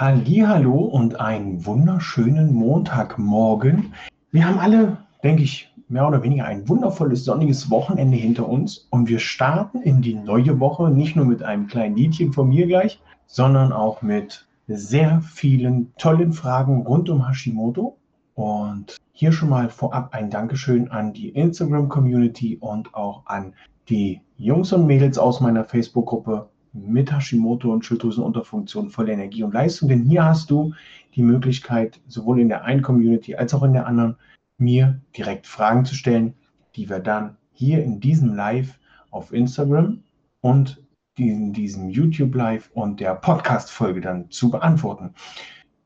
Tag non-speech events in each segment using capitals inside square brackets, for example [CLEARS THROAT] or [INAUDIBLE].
Hallo und einen wunderschönen Montagmorgen. Wir haben alle, denke ich, mehr oder weniger ein wundervolles sonniges Wochenende hinter uns und wir starten in die neue Woche nicht nur mit einem kleinen Liedchen von mir gleich, sondern auch mit sehr vielen tollen Fragen rund um Hashimoto. Und hier schon mal vorab ein Dankeschön an die Instagram-Community und auch an die Jungs und Mädels aus meiner Facebook-Gruppe mit Hashimoto und Schilddrüsenunterfunktion volle Energie und Leistung. Denn hier hast du die Möglichkeit, sowohl in der einen Community als auch in der anderen, mir direkt Fragen zu stellen, die wir dann hier in diesem Live auf Instagram und in diesem YouTube Live und der Podcast-Folge dann zu beantworten.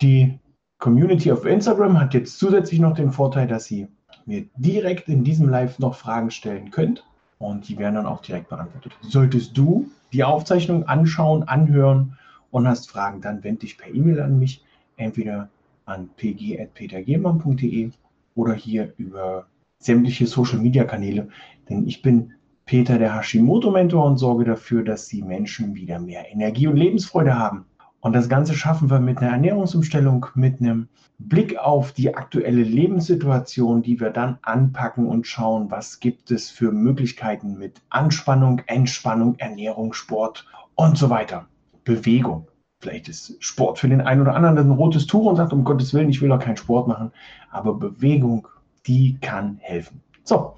Die Community auf Instagram hat jetzt zusätzlich noch den Vorteil, dass sie mir direkt in diesem Live noch Fragen stellen könnt und die werden dann auch direkt beantwortet. Solltest du die Aufzeichnung anschauen, anhören und hast Fragen, dann wende dich per E-Mail an mich, entweder an pg.petergehrmann.de oder hier über sämtliche Social-Media-Kanäle, denn ich bin Peter der Hashimoto-Mentor und sorge dafür, dass die Menschen wieder mehr Energie und Lebensfreude haben. Und das Ganze schaffen wir mit einer Ernährungsumstellung, mit einem Blick auf die aktuelle Lebenssituation, die wir dann anpacken und schauen, was gibt es für Möglichkeiten mit Anspannung, Entspannung, Ernährung, Sport und so weiter. Bewegung. Vielleicht ist Sport für den einen oder anderen ein rotes Tuch und sagt, um Gottes Willen, ich will doch keinen Sport machen. Aber Bewegung, die kann helfen. So,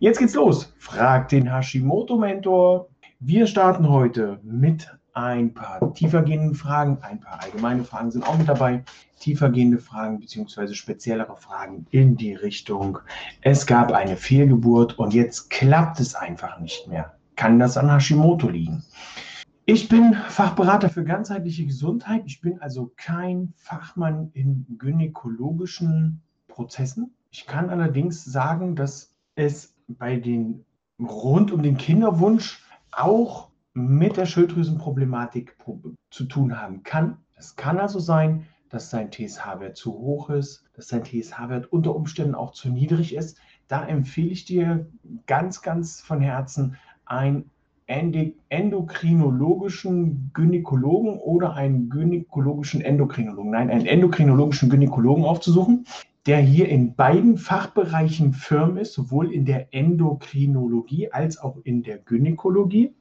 jetzt geht's los. Frag den Hashimoto-Mentor. Wir starten heute mit ein paar tiefergehende Fragen, ein paar allgemeine Fragen sind auch mit dabei. Tiefergehende Fragen bzw. speziellere Fragen in die Richtung, es gab eine Fehlgeburt und jetzt klappt es einfach nicht mehr. Kann das an Hashimoto liegen? Ich bin Fachberater für ganzheitliche Gesundheit. Ich bin also kein Fachmann in gynäkologischen Prozessen. Ich kann allerdings sagen, dass es bei den rund um den Kinderwunsch auch mit der Schilddrüsenproblematik zu tun haben kann. Es kann also sein, dass sein TSH-Wert zu hoch ist, dass sein TSH-Wert unter Umständen auch zu niedrig ist. Da empfehle ich dir ganz, ganz von Herzen einen endokrinologischen Gynäkologen oder einen gynäkologischen Endokrinologen, nein, einen endokrinologischen Gynäkologen aufzusuchen, der hier in beiden Fachbereichen firm ist, sowohl in der Endokrinologie als auch in der Gynäkologie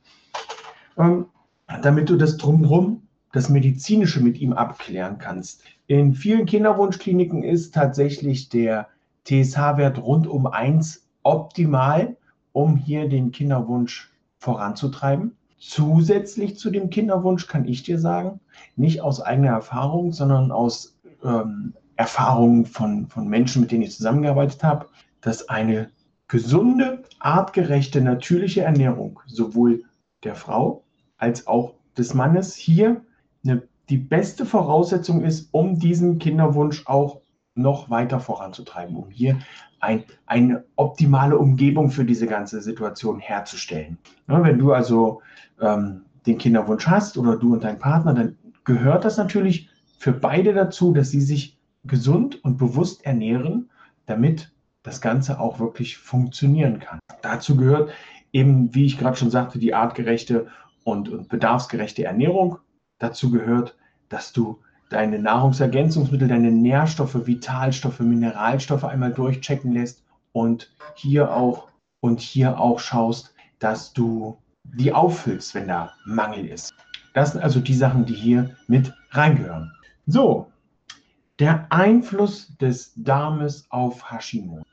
damit du das drumherum, das Medizinische mit ihm abklären kannst. In vielen Kinderwunschkliniken ist tatsächlich der TSH-Wert rund um 1 optimal, um hier den Kinderwunsch voranzutreiben. Zusätzlich zu dem Kinderwunsch kann ich dir sagen, nicht aus eigener Erfahrung, sondern aus ähm, Erfahrungen von, von Menschen, mit denen ich zusammengearbeitet habe, dass eine gesunde, artgerechte, natürliche Ernährung sowohl der Frau als auch des Mannes hier eine, die beste Voraussetzung ist, um diesen Kinderwunsch auch noch weiter voranzutreiben, um hier ein, eine optimale Umgebung für diese ganze Situation herzustellen. Ja, wenn du also ähm, den Kinderwunsch hast oder du und dein Partner, dann gehört das natürlich für beide dazu, dass sie sich gesund und bewusst ernähren, damit das Ganze auch wirklich funktionieren kann. Dazu gehört eben, wie ich gerade schon sagte, die artgerechte und, und bedarfsgerechte Ernährung. Dazu gehört, dass du deine Nahrungsergänzungsmittel, deine Nährstoffe, Vitalstoffe, Mineralstoffe einmal durchchecken lässt und hier auch und hier auch schaust, dass du die auffüllst, wenn da Mangel ist. Das sind also die Sachen, die hier mit reingehören. So, der Einfluss des Darmes auf Hashimoto.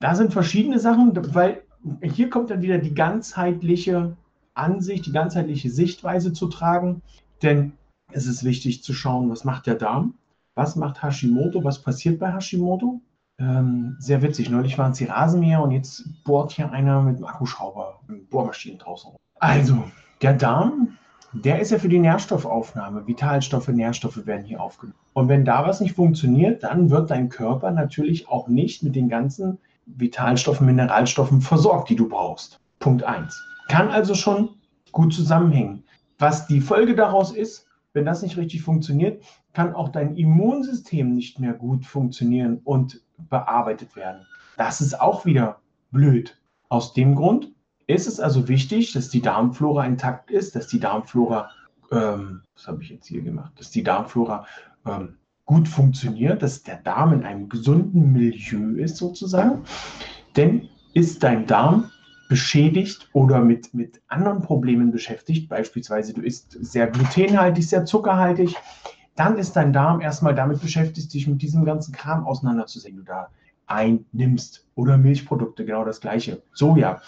Da sind verschiedene Sachen, weil hier kommt dann wieder die ganzheitliche Ansicht, die ganzheitliche Sichtweise zu tragen. Denn es ist wichtig zu schauen, was macht der Darm, was macht Hashimoto, was passiert bei Hashimoto. Ähm, sehr witzig, neulich waren es die Rasenmäher und jetzt bohrt hier einer mit einem Akkuschrauber, mit Bohrmaschinen draußen. Also, der Darm, der ist ja für die Nährstoffaufnahme. Vitalstoffe, Nährstoffe werden hier aufgenommen. Und wenn da was nicht funktioniert, dann wird dein Körper natürlich auch nicht mit den ganzen Vitalstoffen, Mineralstoffen versorgt, die du brauchst. Punkt 1. Kann also schon gut zusammenhängen. Was die Folge daraus ist, wenn das nicht richtig funktioniert, kann auch dein Immunsystem nicht mehr gut funktionieren und bearbeitet werden. Das ist auch wieder blöd. Aus dem Grund ist es also wichtig, dass die Darmflora intakt ist, dass die Darmflora ähm, was habe ich jetzt hier gemacht, dass die Darmflora ähm, gut funktioniert, dass der Darm in einem gesunden Milieu ist sozusagen. Denn ist dein Darm beschädigt oder mit, mit anderen Problemen beschäftigt, beispielsweise du isst sehr glutenhaltig, sehr zuckerhaltig, dann ist dein Darm erstmal damit beschäftigt, dich mit diesem ganzen Kram auseinanderzusetzen, du da einnimmst. Oder Milchprodukte, genau das gleiche. Soja.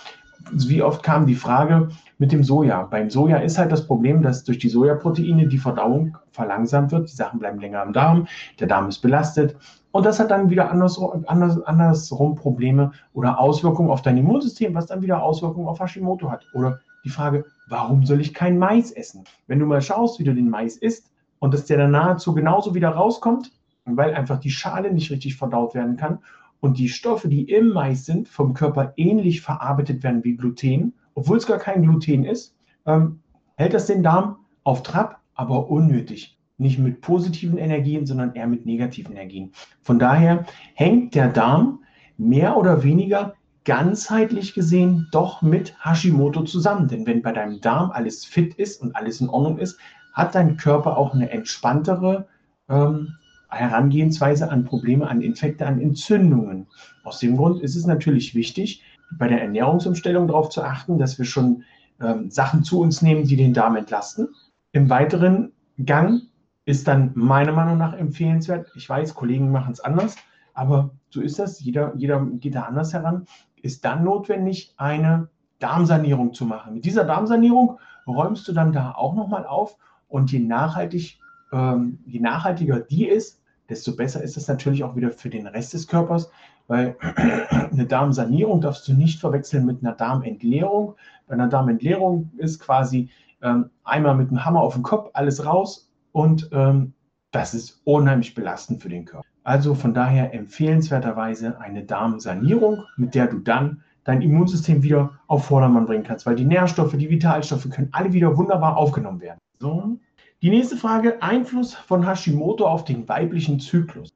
Wie oft kam die Frage mit dem Soja? Beim Soja ist halt das Problem, dass durch die Sojaproteine die Verdauung verlangsamt wird. Die Sachen bleiben länger im Darm, der Darm ist belastet und das hat dann wieder anders, anders, andersrum Probleme oder Auswirkungen auf dein Immunsystem, was dann wieder Auswirkungen auf Hashimoto hat. Oder die Frage, warum soll ich kein Mais essen? Wenn du mal schaust, wie du den Mais isst und dass der dann nahezu genauso wieder rauskommt, weil einfach die Schale nicht richtig verdaut werden kann und die Stoffe, die im Mais sind, vom Körper ähnlich verarbeitet werden wie Gluten, obwohl es gar kein Gluten ist, ähm, hält das den Darm auf Trab, aber unnötig nicht mit positiven Energien, sondern eher mit negativen Energien. Von daher hängt der Darm mehr oder weniger ganzheitlich gesehen doch mit Hashimoto zusammen. Denn wenn bei deinem Darm alles fit ist und alles in Ordnung ist, hat dein Körper auch eine entspanntere ähm, Herangehensweise an Probleme, an Infekte, an Entzündungen. Aus dem Grund ist es natürlich wichtig, bei der Ernährungsumstellung darauf zu achten, dass wir schon ähm, Sachen zu uns nehmen, die den Darm entlasten. Im weiteren Gang ist dann meiner Meinung nach empfehlenswert. Ich weiß, Kollegen machen es anders, aber so ist das. Jeder, jeder geht da anders heran. Ist dann notwendig, eine Darmsanierung zu machen. Mit dieser Darmsanierung räumst du dann da auch nochmal auf und je, nachhaltig, ähm, je nachhaltiger die ist, desto besser ist es natürlich auch wieder für den Rest des Körpers, weil [CLEARS THROAT] eine Darmsanierung darfst du nicht verwechseln mit einer Darmentleerung. Bei einer Darmentleerung ist quasi ähm, einmal mit dem Hammer auf den Kopf alles raus und ähm, das ist unheimlich belastend für den Körper. Also von daher empfehlenswerterweise eine Darmsanierung, mit der du dann dein Immunsystem wieder auf Vordermann bringen kannst, weil die Nährstoffe, die Vitalstoffe können alle wieder wunderbar aufgenommen werden. So. Die nächste Frage, Einfluss von Hashimoto auf den weiblichen Zyklus.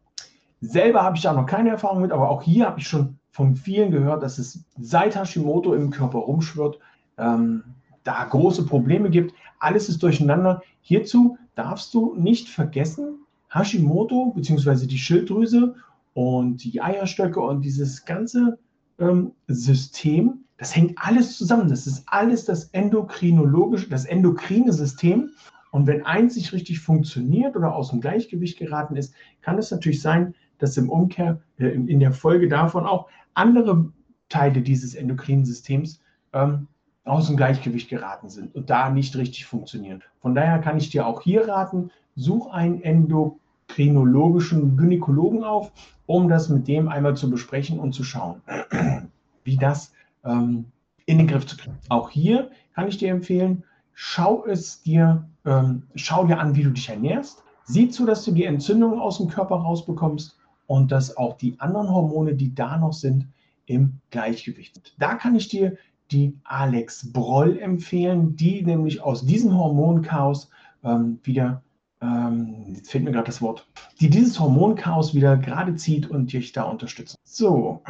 Selber habe ich da noch keine Erfahrung mit, aber auch hier habe ich schon von vielen gehört, dass es seit Hashimoto im Körper rumschwirrt, ähm, da große Probleme gibt. Alles ist durcheinander. Hierzu darfst du nicht vergessen, Hashimoto bzw. die Schilddrüse und die Eierstöcke und dieses ganze ähm, System, das hängt alles zusammen. Das ist alles das endokrinologische, das endokrine System. Und wenn eins nicht richtig funktioniert oder aus dem Gleichgewicht geraten ist, kann es natürlich sein, dass im Umkehr, äh, in der Folge davon auch andere Teile dieses endokrinen Systems ähm, aus dem Gleichgewicht geraten sind und da nicht richtig funktionieren. Von daher kann ich dir auch hier raten, such einen endokrinologischen Gynäkologen auf, um das mit dem einmal zu besprechen und zu schauen, [CLEARS THROAT] wie das ähm, in den Griff zu kriegen. Auch hier kann ich dir empfehlen, schau es dir, ähm, schau dir an, wie du dich ernährst. Sieh zu, dass du die Entzündungen aus dem Körper rausbekommst und dass auch die anderen Hormone, die da noch sind, im Gleichgewicht sind. Da kann ich dir die Alex Broll empfehlen, die nämlich aus diesem Hormonchaos ähm, wieder, ähm, jetzt fehlt mir gerade das Wort, die dieses Hormonchaos wieder gerade zieht und dich da unterstützt. So,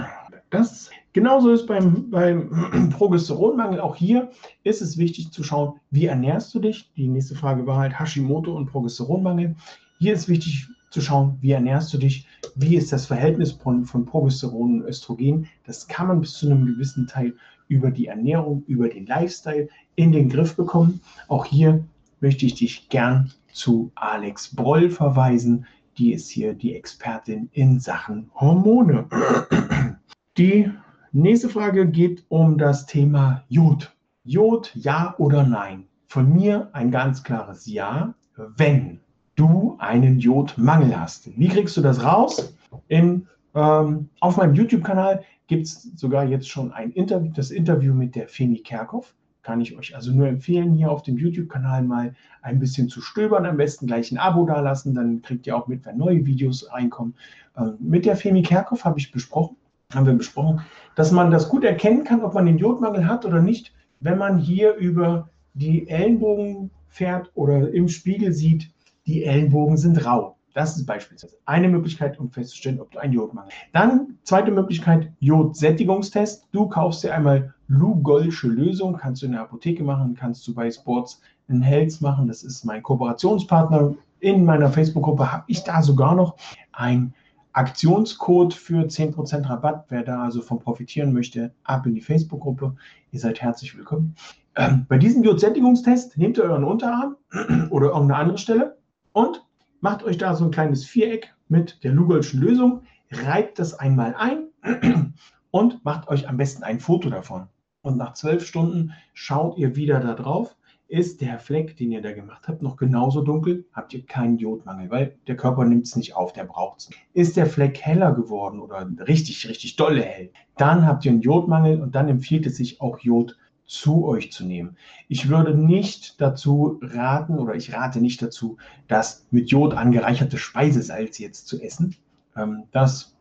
[CLEARS THROAT] das genauso ist beim, beim [CLEARS THROAT] Progesteronmangel. Auch hier ist es wichtig zu schauen, wie ernährst du dich? Die nächste Frage war halt Hashimoto und Progesteronmangel. Hier ist wichtig zu schauen, wie ernährst du dich, wie ist das Verhältnis von, von Progesteron und Östrogen. Das kann man bis zu einem gewissen Teil über die Ernährung, über den Lifestyle in den Griff bekommen. Auch hier möchte ich dich gern zu Alex Broll verweisen. Die ist hier die Expertin in Sachen Hormone. [CLEARS THROAT] Die nächste Frage geht um das Thema Jod. Jod, ja oder nein? Von mir ein ganz klares Ja, wenn du einen Jodmangel hast. Wie kriegst du das raus? In, ähm, auf meinem YouTube-Kanal gibt es sogar jetzt schon ein Interview, das Interview mit der Femi Kerkhoff. Kann ich euch also nur empfehlen, hier auf dem YouTube-Kanal mal ein bisschen zu stöbern. Am besten gleich ein Abo dalassen, dann kriegt ihr auch mit, wenn neue Videos reinkommen. Ähm, mit der Femi Kerkhoff habe ich besprochen, haben wir besprochen, dass man das gut erkennen kann, ob man den Jodmangel hat oder nicht, wenn man hier über die Ellenbogen fährt oder im Spiegel sieht, die Ellenbogen sind rau. Das ist beispielsweise eine Möglichkeit, um festzustellen, ob du einen Jodmangel hast. Dann zweite Möglichkeit, Jodsättigungstest. Du kaufst dir einmal Lugolsche Lösung, kannst du in der Apotheke machen, kannst du bei Sports einen Hells machen. Das ist mein Kooperationspartner. In meiner Facebook-Gruppe habe ich da sogar noch ein Aktionscode für 10% Rabatt. Wer da also von profitieren möchte, ab in die Facebook-Gruppe. Ihr seid herzlich willkommen. Ähm, bei diesem Jodsättigungstest nehmt ihr euren Unterarm [CLEARS THROAT] oder irgendeine andere Stelle und macht euch da so ein kleines Viereck mit der Lugolschen Lösung, reibt das einmal ein [CLEARS THROAT] und macht euch am besten ein Foto davon. Und nach zwölf Stunden schaut ihr wieder da drauf. Ist der Fleck, den ihr da gemacht habt, noch genauso dunkel, habt ihr keinen Jodmangel, weil der Körper nimmt es nicht auf, der braucht es. Ist der Fleck heller geworden oder richtig, richtig dolle hell, dann habt ihr einen Jodmangel und dann empfiehlt es sich auch Jod zu euch zu nehmen. Ich würde nicht dazu raten oder ich rate nicht dazu, das mit Jod angereicherte Speisesalz jetzt zu essen. Ähm, das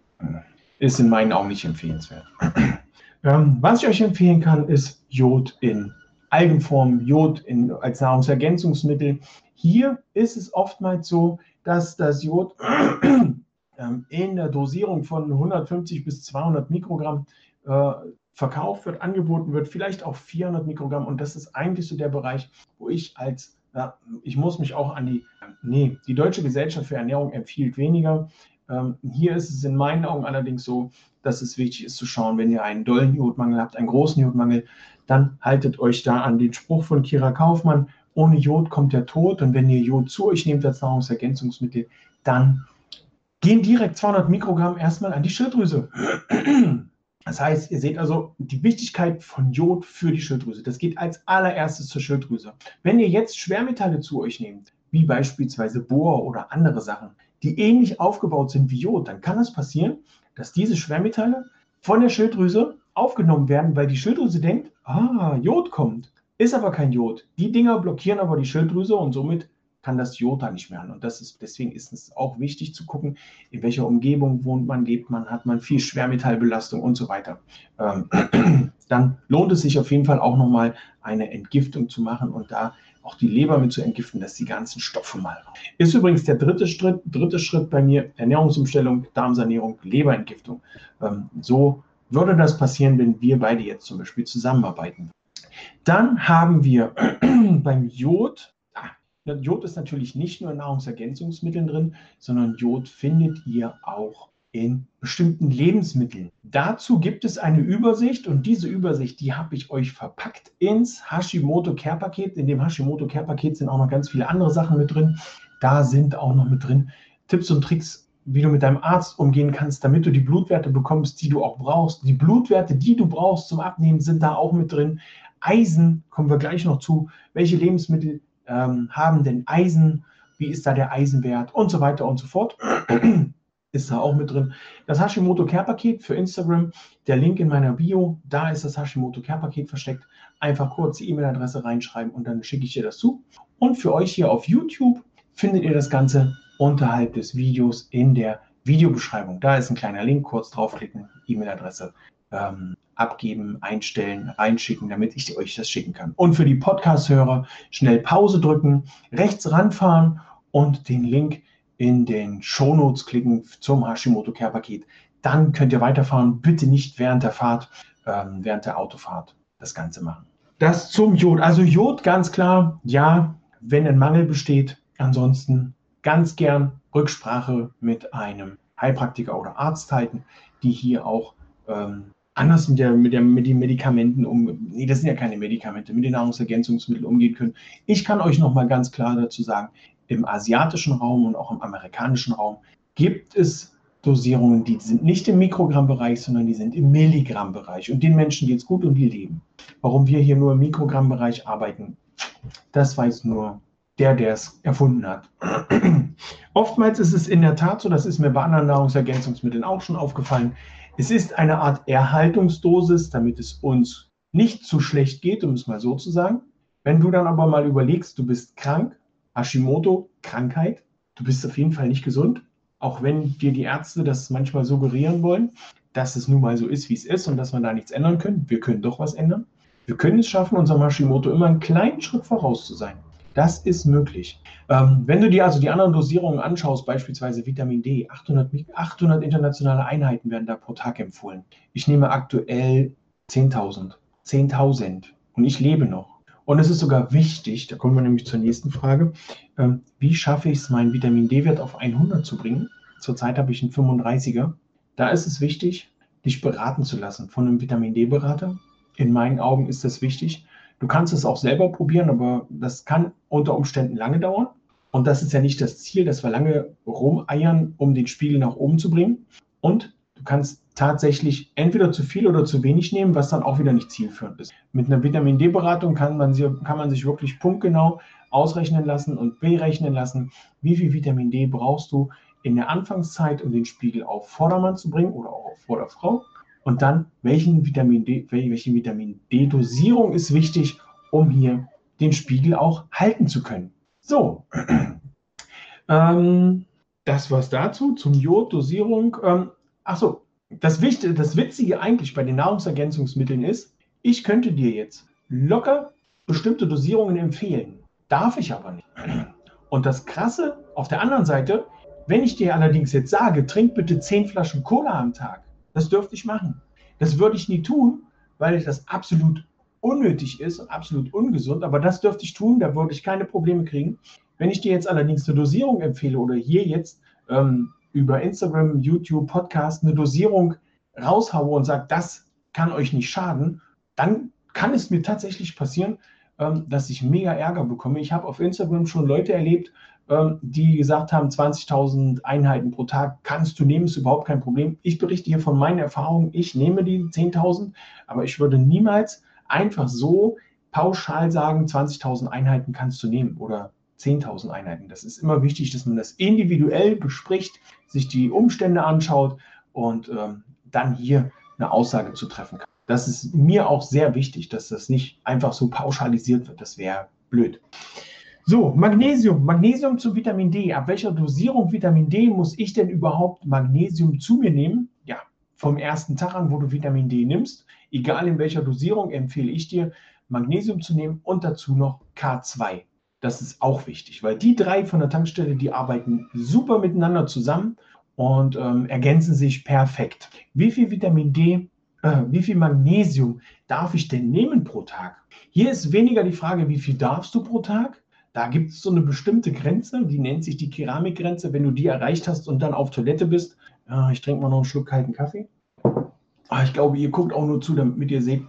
ist in meinen Augen nicht empfehlenswert. [CLEARS THROAT] Ähm, was ich euch empfehlen kann, ist Jod in Algenform, Jod in, als Nahrungsergänzungsmittel. Hier ist es oftmals so, dass das Jod [CLEARS THROAT] ähm, in der Dosierung von 150 bis 200 Mikrogramm äh, verkauft wird, angeboten wird, vielleicht auch 400 Mikrogramm. Und das ist eigentlich so der Bereich, wo ich als, ja, ich muss mich auch an die, nee, die Deutsche Gesellschaft für Ernährung empfiehlt weniger. Ähm, hier ist es in meinen Augen allerdings so, dass es wichtig ist zu schauen, wenn ihr einen dollen Jodmangel habt, einen großen Jodmangel, dann haltet euch da an den Spruch von Kira Kaufmann, ohne Jod kommt der Tod. Und wenn ihr Jod zu euch nehmt als Nahrungsergänzungsmittel, dann gehen direkt 200 Mikrogramm erstmal an die Schilddrüse. Das heißt, ihr seht also die Wichtigkeit von Jod für die Schilddrüse. Das geht als allererstes zur Schilddrüse. Wenn ihr jetzt Schwermetalle zu euch nehmt, wie beispielsweise Bohr oder andere Sachen, die ähnlich aufgebaut sind wie Jod, dann kann es passieren, dass diese Schwermetalle von der Schilddrüse aufgenommen werden, weil die Schilddrüse denkt, ah, Jod kommt. Ist aber kein Jod. Die Dinger blockieren aber die Schilddrüse und somit kann das Jota nicht mehr an. Und das ist, deswegen ist es auch wichtig zu gucken, in welcher Umgebung wohnt man, lebt man, hat man viel Schwermetallbelastung und so weiter. Ähm, [CLEARS THROAT] dann lohnt es sich auf jeden Fall auch nochmal eine Entgiftung zu machen und da auch die Leber mit zu entgiften, dass die ganzen Stoffe mal raus. Ist übrigens der dritte Schritt, dritte Schritt bei mir, Ernährungsumstellung, Darmsanierung, Leberentgiftung. Ähm, so würde das passieren, wenn wir beide jetzt zum Beispiel zusammenarbeiten. Dann haben wir [CLEARS THROAT] beim Jod Jod ist natürlich nicht nur in Nahrungsergänzungsmitteln drin, sondern Jod findet ihr auch in bestimmten Lebensmitteln. Dazu gibt es eine Übersicht und diese Übersicht, die habe ich euch verpackt ins Hashimoto Care Paket. In dem Hashimoto Care Paket sind auch noch ganz viele andere Sachen mit drin. Da sind auch noch mit drin Tipps und Tricks, wie du mit deinem Arzt umgehen kannst, damit du die Blutwerte bekommst, die du auch brauchst. Die Blutwerte, die du brauchst zum Abnehmen, sind da auch mit drin. Eisen kommen wir gleich noch zu. Welche Lebensmittel ähm, haben denn Eisen, wie ist da der Eisenwert und so weiter und so fort. [CLEARS THROAT] ist da auch mit drin. Das Hashimoto Care Paket für Instagram, der Link in meiner Bio, da ist das Hashimoto Care Paket versteckt. Einfach kurz die E-Mail-Adresse reinschreiben und dann schicke ich dir das zu. Und für euch hier auf YouTube findet ihr das Ganze unterhalb des Videos in der Videobeschreibung. Da ist ein kleiner Link, kurz draufklicken, E-Mail-Adresse ähm, abgeben, einstellen, reinschicken, damit ich euch das schicken kann. Und für die Podcast-Hörer schnell Pause drücken, rechts ranfahren und den Link in den Shownotes klicken zum Hashimoto Care Paket. Dann könnt ihr weiterfahren. Bitte nicht während der Fahrt, ähm, während der Autofahrt das Ganze machen. Das zum Jod. Also Jod ganz klar, ja, wenn ein Mangel besteht. Ansonsten ganz gern Rücksprache mit einem Heilpraktiker oder Arzt halten, die hier auch ähm, anders mit, der, mit, der, mit den Medikamenten um, nee, das sind ja keine Medikamente, mit den Nahrungsergänzungsmitteln umgehen können. Ich kann euch noch mal ganz klar dazu sagen, im asiatischen Raum und auch im amerikanischen Raum gibt es Dosierungen, die sind nicht im Mikrogrammbereich, sondern die sind im Milligrammbereich. Und den Menschen geht es gut und die leben. Warum wir hier nur im Mikrogrammbereich arbeiten, das weiß nur der, der es erfunden hat. [CLEARS THROAT] Oftmals ist es in der Tat so, das ist mir bei anderen Nahrungsergänzungsmitteln auch schon aufgefallen, es ist eine Art Erhaltungsdosis, damit es uns nicht zu schlecht geht, um es mal so zu sagen. Wenn du dann aber mal überlegst, du bist krank, Hashimoto, Krankheit, du bist auf jeden Fall nicht gesund, auch wenn dir die Ärzte das manchmal suggerieren wollen, dass es nun mal so ist, wie es ist und dass wir da nichts ändern können. Wir können doch was ändern. Wir können es schaffen, unserem Hashimoto immer einen kleinen Schritt voraus zu sein. Das ist möglich. Ähm, wenn du dir also die anderen Dosierungen anschaust, beispielsweise Vitamin D, 800, 800 internationale Einheiten werden da pro Tag empfohlen. Ich nehme aktuell 10.000. 10.000. Und ich lebe noch. Und es ist sogar wichtig, da kommen wir nämlich zur nächsten Frage, ähm, wie schaffe ich es, meinen Vitamin D-Wert auf 100 zu bringen? Zurzeit habe ich einen 35er. Da ist es wichtig, dich beraten zu lassen von einem Vitamin D-Berater. In meinen Augen ist das wichtig. Du kannst es auch selber probieren, aber das kann unter Umständen lange dauern. Und das ist ja nicht das Ziel, dass wir lange rumeiern, um den Spiegel nach oben zu bringen. Und du kannst tatsächlich entweder zu viel oder zu wenig nehmen, was dann auch wieder nicht zielführend ist. Mit einer Vitamin D-Beratung kann man, kann man sich wirklich punktgenau ausrechnen lassen und berechnen lassen, wie viel Vitamin D brauchst du in der Anfangszeit, um den Spiegel auf Vordermann zu bringen oder auch auf Vorderfrau. Und dann, welchen Vitamin D, welche Vitamin D-Dosierung ist wichtig, um hier den Spiegel auch halten zu können. So, [CLEARS THROAT] ähm, das war's dazu zum Jod, Dosierung. Ähm, Achso, das, das Witzige eigentlich bei den Nahrungsergänzungsmitteln ist, ich könnte dir jetzt locker bestimmte Dosierungen empfehlen. Darf ich aber nicht. [CLEARS THROAT] Und das Krasse auf der anderen Seite, wenn ich dir allerdings jetzt sage, trink bitte 10 Flaschen Cola am Tag, das dürfte ich machen. Das würde ich nie tun, weil das absolut unnötig ist und absolut ungesund, aber das dürfte ich tun, da würde ich keine Probleme kriegen. Wenn ich dir jetzt allerdings eine Dosierung empfehle oder hier jetzt ähm, über Instagram, YouTube, Podcast eine Dosierung raushaue und sage, das kann euch nicht schaden, dann kann es mir tatsächlich passieren, ähm, dass ich mega Ärger bekomme. Ich habe auf Instagram schon Leute erlebt, die gesagt haben, 20.000 Einheiten pro Tag kannst du nehmen, ist überhaupt kein Problem. Ich berichte hier von meinen Erfahrungen. Ich nehme die 10.000, aber ich würde niemals einfach so pauschal sagen, 20.000 Einheiten kannst du nehmen oder 10.000 Einheiten. Das ist immer wichtig, dass man das individuell bespricht, sich die Umstände anschaut und ähm, dann hier eine Aussage zu treffen kann. Das ist mir auch sehr wichtig, dass das nicht einfach so pauschalisiert wird. Das wäre blöd. So, Magnesium. Magnesium zu Vitamin D. Ab welcher Dosierung Vitamin D muss ich denn überhaupt Magnesium zu mir nehmen? Ja, vom ersten Tag an, wo du Vitamin D nimmst. Egal in welcher Dosierung empfehle ich dir, Magnesium zu nehmen und dazu noch K2. Das ist auch wichtig, weil die drei von der Tankstelle, die arbeiten super miteinander zusammen und ähm, ergänzen sich perfekt. Wie viel Vitamin D, äh, wie viel Magnesium darf ich denn nehmen pro Tag? Hier ist weniger die Frage, wie viel darfst du pro Tag? Da gibt es so eine bestimmte Grenze, die nennt sich die Keramikgrenze. Wenn du die erreicht hast und dann auf Toilette bist, äh, ich trinke mal noch einen Schluck kalten Kaffee. Ah, ich glaube, ihr guckt auch nur zu, damit ihr seht,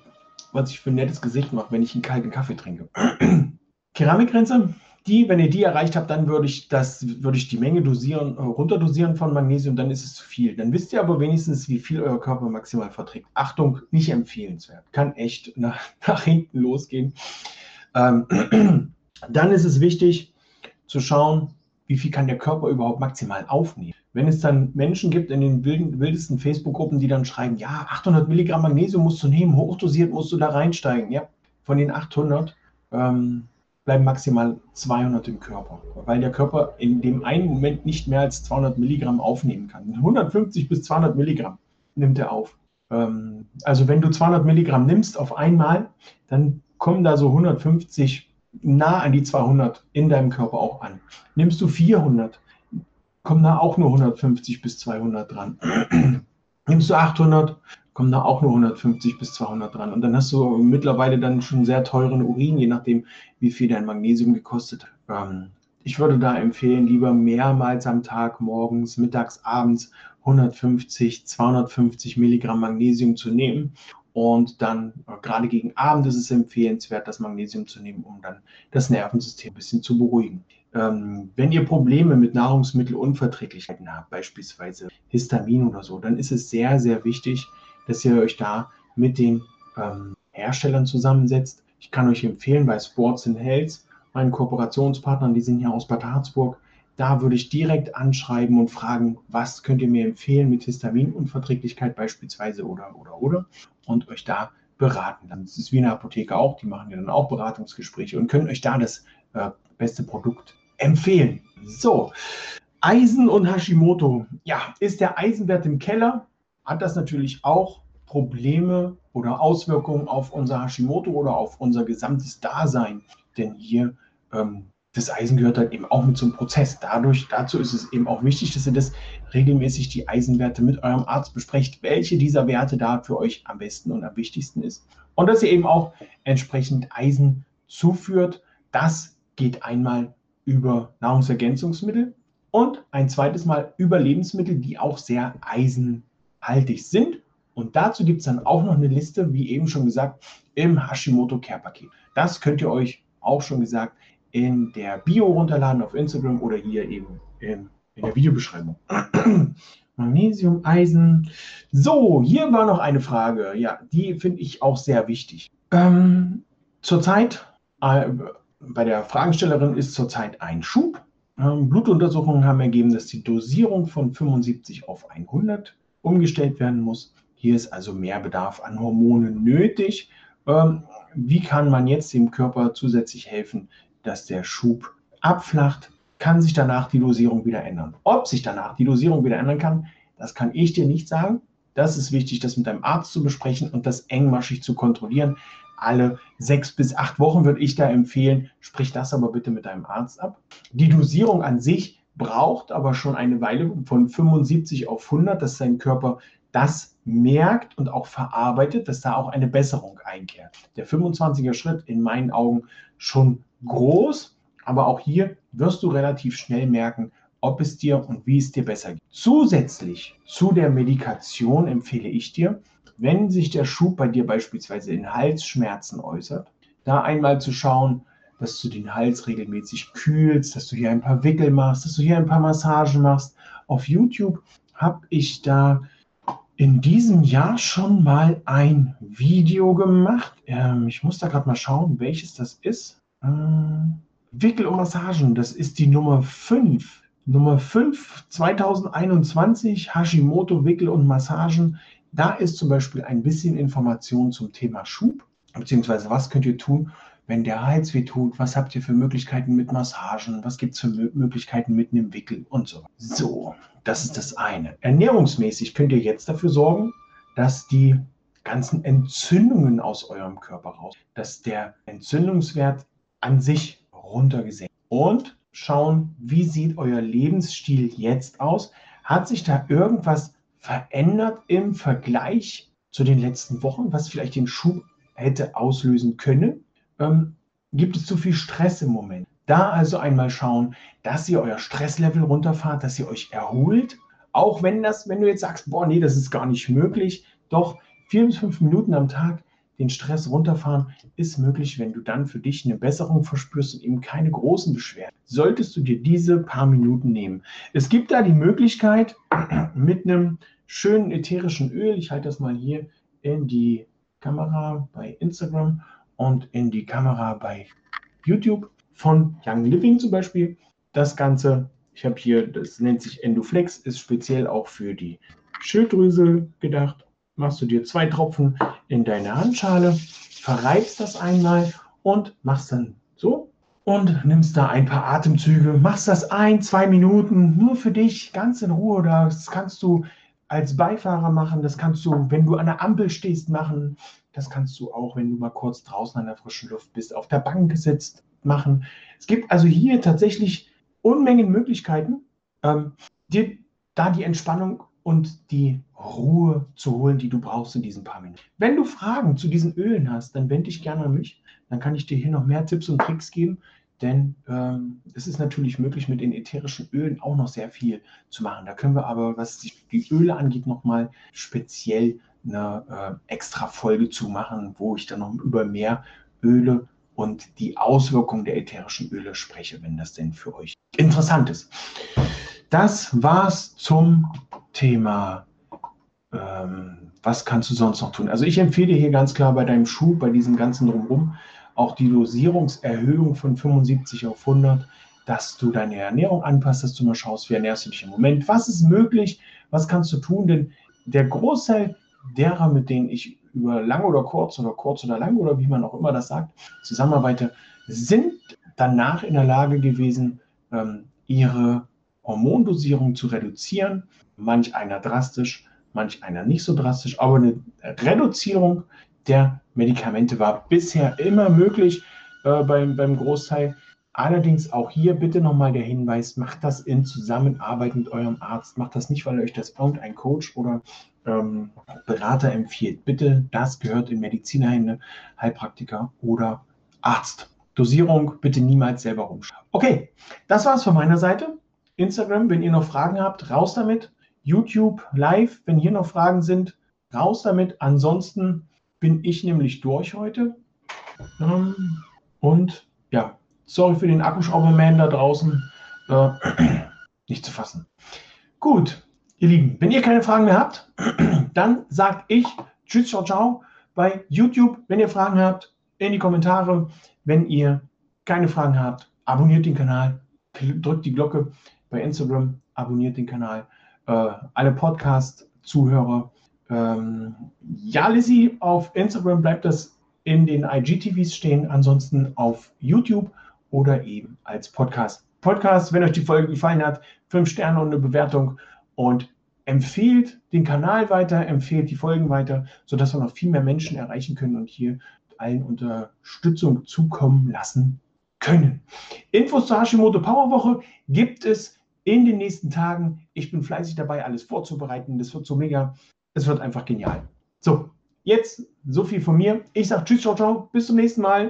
was ich für ein nettes Gesicht mache, wenn ich einen kalten Kaffee trinke. [CLEARS THROAT] Keramikgrenze, die, wenn ihr die erreicht habt, dann würde ich das, würde ich die Menge dosieren, äh, runterdosieren von Magnesium, dann ist es zu viel. Dann wisst ihr aber wenigstens, wie viel euer Körper maximal verträgt. Achtung, nicht empfehlenswert. Kann echt nach, [LAUGHS] nach hinten losgehen. Ähm, [CLEARS THROAT] dann ist es wichtig zu schauen, wie viel kann der Körper überhaupt maximal aufnehmen. Wenn es dann Menschen gibt in den wildesten Facebook-Gruppen, die dann schreiben, ja, 800 Milligramm Magnesium musst du nehmen, hochdosiert musst du da reinsteigen. Ja, von den 800 ähm, bleiben maximal 200 im Körper, weil der Körper in dem einen Moment nicht mehr als 200 Milligramm aufnehmen kann. 150 bis 200 Milligramm nimmt er auf. Ähm, also wenn du 200 Milligramm nimmst auf einmal, dann kommen da so 150 nah an die 200 in deinem Körper auch an. Nimmst du 400, kommen da auch nur 150 bis 200 dran. [CLEARS THROAT] Nimmst du 800, kommen da auch nur 150 bis 200 dran. Und dann hast du mittlerweile dann schon sehr teuren Urin, je nachdem, wie viel dein Magnesium gekostet hat. Ähm, ich würde da empfehlen, lieber mehrmals am Tag, morgens, mittags, abends 150, 250 Milligramm Magnesium zu nehmen. Und dann, äh, gerade gegen Abend ist es empfehlenswert, das Magnesium zu nehmen, um dann das Nervensystem ein bisschen zu beruhigen. Ähm, wenn ihr Probleme mit Nahrungsmittelunverträglichkeiten habt, beispielsweise Histamin oder so, dann ist es sehr, sehr wichtig, dass ihr euch da mit den ähm, Herstellern zusammensetzt. Ich kann euch empfehlen, bei Sports Health, meinen Kooperationspartnern, die sind hier aus Bad Harzburg, da würde ich direkt anschreiben und fragen, was könnt ihr mir empfehlen mit Histaminunverträglichkeit beispielsweise oder, oder, oder und euch da beraten. Dann ist es wie eine Apotheke auch, die machen ja dann auch Beratungsgespräche und können euch da das äh, beste Produkt empfehlen. So, Eisen und Hashimoto. Ja, ist der Eisenwert im Keller? hat das natürlich auch Probleme oder Auswirkungen auf unser Hashimoto oder auf unser gesamtes Dasein. Denn hier, ähm, das Eisen gehört halt eben auch mit zum Prozess. Dadurch, dazu ist es eben auch wichtig, dass ihr das regelmäßig die Eisenwerte mit eurem Arzt besprecht, welche dieser Werte da für euch am besten und am wichtigsten ist. Und dass ihr eben auch entsprechend Eisen zuführt. Das geht einmal über Nahrungsergänzungsmittel und ein zweites Mal über Lebensmittel, die auch sehr eisenhaltig sind. Und dazu gibt es dann auch noch eine Liste, wie eben schon gesagt, im Hashimoto Care Paket. Das könnt ihr euch auch schon gesagt in der Bio runterladen auf Instagram oder hier eben in, in der Videobeschreibung. [CLEARS THROAT] Magnesium, Eisen. So, hier war noch eine Frage. Ja, die finde ich auch sehr wichtig. Ähm, zurzeit, äh, bei der Fragestellerin ist zurzeit ein Schub. Ähm, Blutuntersuchungen haben ergeben, dass die Dosierung von 75 auf 100 umgestellt werden muss. Hier ist also mehr Bedarf an Hormonen nötig. Ähm, wie kann man jetzt dem Körper zusätzlich helfen, dass der Schub abflacht? Kann sich danach die Dosierung wieder ändern? Ob sich danach die Dosierung wieder ändern kann, das kann ich dir nicht sagen. Das ist wichtig, das mit deinem Arzt zu besprechen und das engmaschig zu kontrollieren. Alle sechs bis acht Wochen würde ich da empfehlen, sprich das aber bitte mit deinem Arzt ab. Die Dosierung an sich braucht aber schon eine Weile von 75 auf 100, dass dein Körper das merkt und auch verarbeitet, dass da auch eine Besserung einkehrt. Der 25er Schritt in meinen Augen schon groß, aber auch hier wirst du relativ schnell merken, ob es dir und wie es dir besser geht. Zusätzlich zu der Medikation empfehle ich dir, wenn sich der Schub bei dir beispielsweise in Halsschmerzen äußert, da einmal zu schauen, dass du den Hals regelmäßig kühlst, dass du hier ein paar Wickel machst, dass du hier ein paar Massagen machst. Auf YouTube habe ich da in diesem Jahr schon mal ein Video gemacht. Ähm, ich muss da gerade mal schauen, welches das ist. Ähm, Wickel und Massagen, das ist die Nummer 5. Nummer 5 2021 Hashimoto Wickel und Massagen. Da ist zum Beispiel ein bisschen Information zum Thema Schub, beziehungsweise was könnt ihr tun, wenn der Hals weh tut, was habt ihr für Möglichkeiten mit Massagen, was gibt es für Möglichkeiten mit einem Wickel und so. So, das ist das eine. Ernährungsmäßig könnt ihr jetzt dafür sorgen, dass die ganzen Entzündungen aus eurem Körper raus, dass der Entzündungswert an sich runtergesenkt und schauen, wie sieht euer Lebensstil jetzt aus? Hat sich da irgendwas verändert im Vergleich zu den letzten Wochen, was vielleicht den Schub hätte auslösen können? Ähm, gibt es zu viel Stress im Moment? Da also einmal schauen, dass ihr euer Stresslevel runterfahrt, dass ihr euch erholt. Auch wenn das, wenn du jetzt sagst, boah, nee, das ist gar nicht möglich, doch vier bis fünf Minuten am Tag den Stress runterfahren ist möglich, wenn du dann für dich eine Besserung verspürst und eben keine großen Beschwerden. Solltest du dir diese paar Minuten nehmen. Es gibt da die Möglichkeit [CLEARS THROAT] mit einem schönen ätherischen Öl, ich halte das mal hier in die Kamera bei Instagram und in die Kamera bei YouTube, von Young Living zum Beispiel. Das Ganze, ich habe hier, das nennt sich Endoflex, ist speziell auch für die Schilddrüse gedacht. Machst du dir zwei Tropfen in deine Handschale, verreibst das einmal und machst dann so und nimmst da ein paar Atemzüge, machst das ein, zwei Minuten nur für dich, ganz in Ruhe. Das kannst du als Beifahrer machen, das kannst du, wenn du an der Ampel stehst, machen. Das kannst du auch, wenn du mal kurz draußen an der frischen Luft bist, auf der Bank sitzt, machen. Es gibt also hier tatsächlich Unmengen Möglichkeiten, ähm, dir da die Entspannung und die Ruhe zu holen, die du brauchst in diesen paar Minuten. Wenn du Fragen zu diesen Ölen hast, dann wende dich gerne an mich. Dann kann ich dir hier noch mehr Tipps und Tricks geben, denn ähm, es ist natürlich möglich, mit den ätherischen Ölen auch noch sehr viel zu machen. Da können wir aber, was die Öle angeht, nochmal speziell eine äh, extra Folge zu machen, wo ich dann noch über mehr Öle und die Auswirkungen der ätherischen Öle spreche, wenn das denn für euch interessant ist. Das war's zum Thema. Ähm, was kannst du sonst noch tun? Also ich empfehle hier ganz klar bei deinem Schuh, bei diesem ganzen Drumherum, auch die Dosierungserhöhung von 75 auf 100, dass du deine Ernährung anpasst, dass du mal schaust, wie ernährst du dich im Moment, was ist möglich, was kannst du tun, denn der Großteil derer, mit denen ich über lang oder kurz oder kurz oder lang oder wie man auch immer das sagt, zusammenarbeite, sind danach in der Lage gewesen, ähm, ihre Hormondosierung zu reduzieren. Manch einer drastisch, manch einer nicht so drastisch, aber eine Reduzierung der Medikamente war bisher immer möglich äh, beim, beim Großteil. Allerdings auch hier bitte nochmal der Hinweis, macht das in Zusammenarbeit mit eurem Arzt. Macht das nicht, weil euch das irgendein Coach oder ähm, Berater empfiehlt. Bitte, das gehört in Medizinerhände, Heilpraktiker oder Arzt. Dosierung bitte niemals selber rumschreiben. Okay, das war's von meiner Seite. Instagram, wenn ihr noch Fragen habt, raus damit. YouTube live, wenn hier noch Fragen sind, raus damit. Ansonsten bin ich nämlich durch heute. Ähm, und ja, sorry für den Akkuschrauberman da draußen. Äh, [CLEARS THROAT] nicht zu fassen. Gut, ihr Lieben, wenn ihr keine Fragen mehr habt, [CLEARS THROAT] dann sage ich Tschüss, ciao, ciao bei YouTube. Wenn ihr Fragen habt, in die Kommentare. Wenn ihr keine Fragen habt, abonniert den Kanal, drückt die Glocke bei Instagram, abonniert den Kanal. Äh, alle Podcast-Zuhörer. Ähm, ja, Lizzie, auf Instagram bleibt das in den IGTVs stehen, ansonsten auf YouTube oder eben als Podcast. Podcast, wenn euch die Folge gefallen hat, fünf Sterne und eine Bewertung und empfehlt den Kanal weiter, empfehlt die Folgen weiter, sodass wir noch viel mehr Menschen erreichen können und hier allen Unterstützung zukommen lassen können. Infos zur Hashimoto Power Woche gibt es in den nächsten Tagen. Ich bin fleißig dabei, alles vorzubereiten. Das wird so mega. Es wird einfach genial. So, jetzt so viel von mir. Ich sage Tschüss, ciao, ciao. Bis zum nächsten Mal.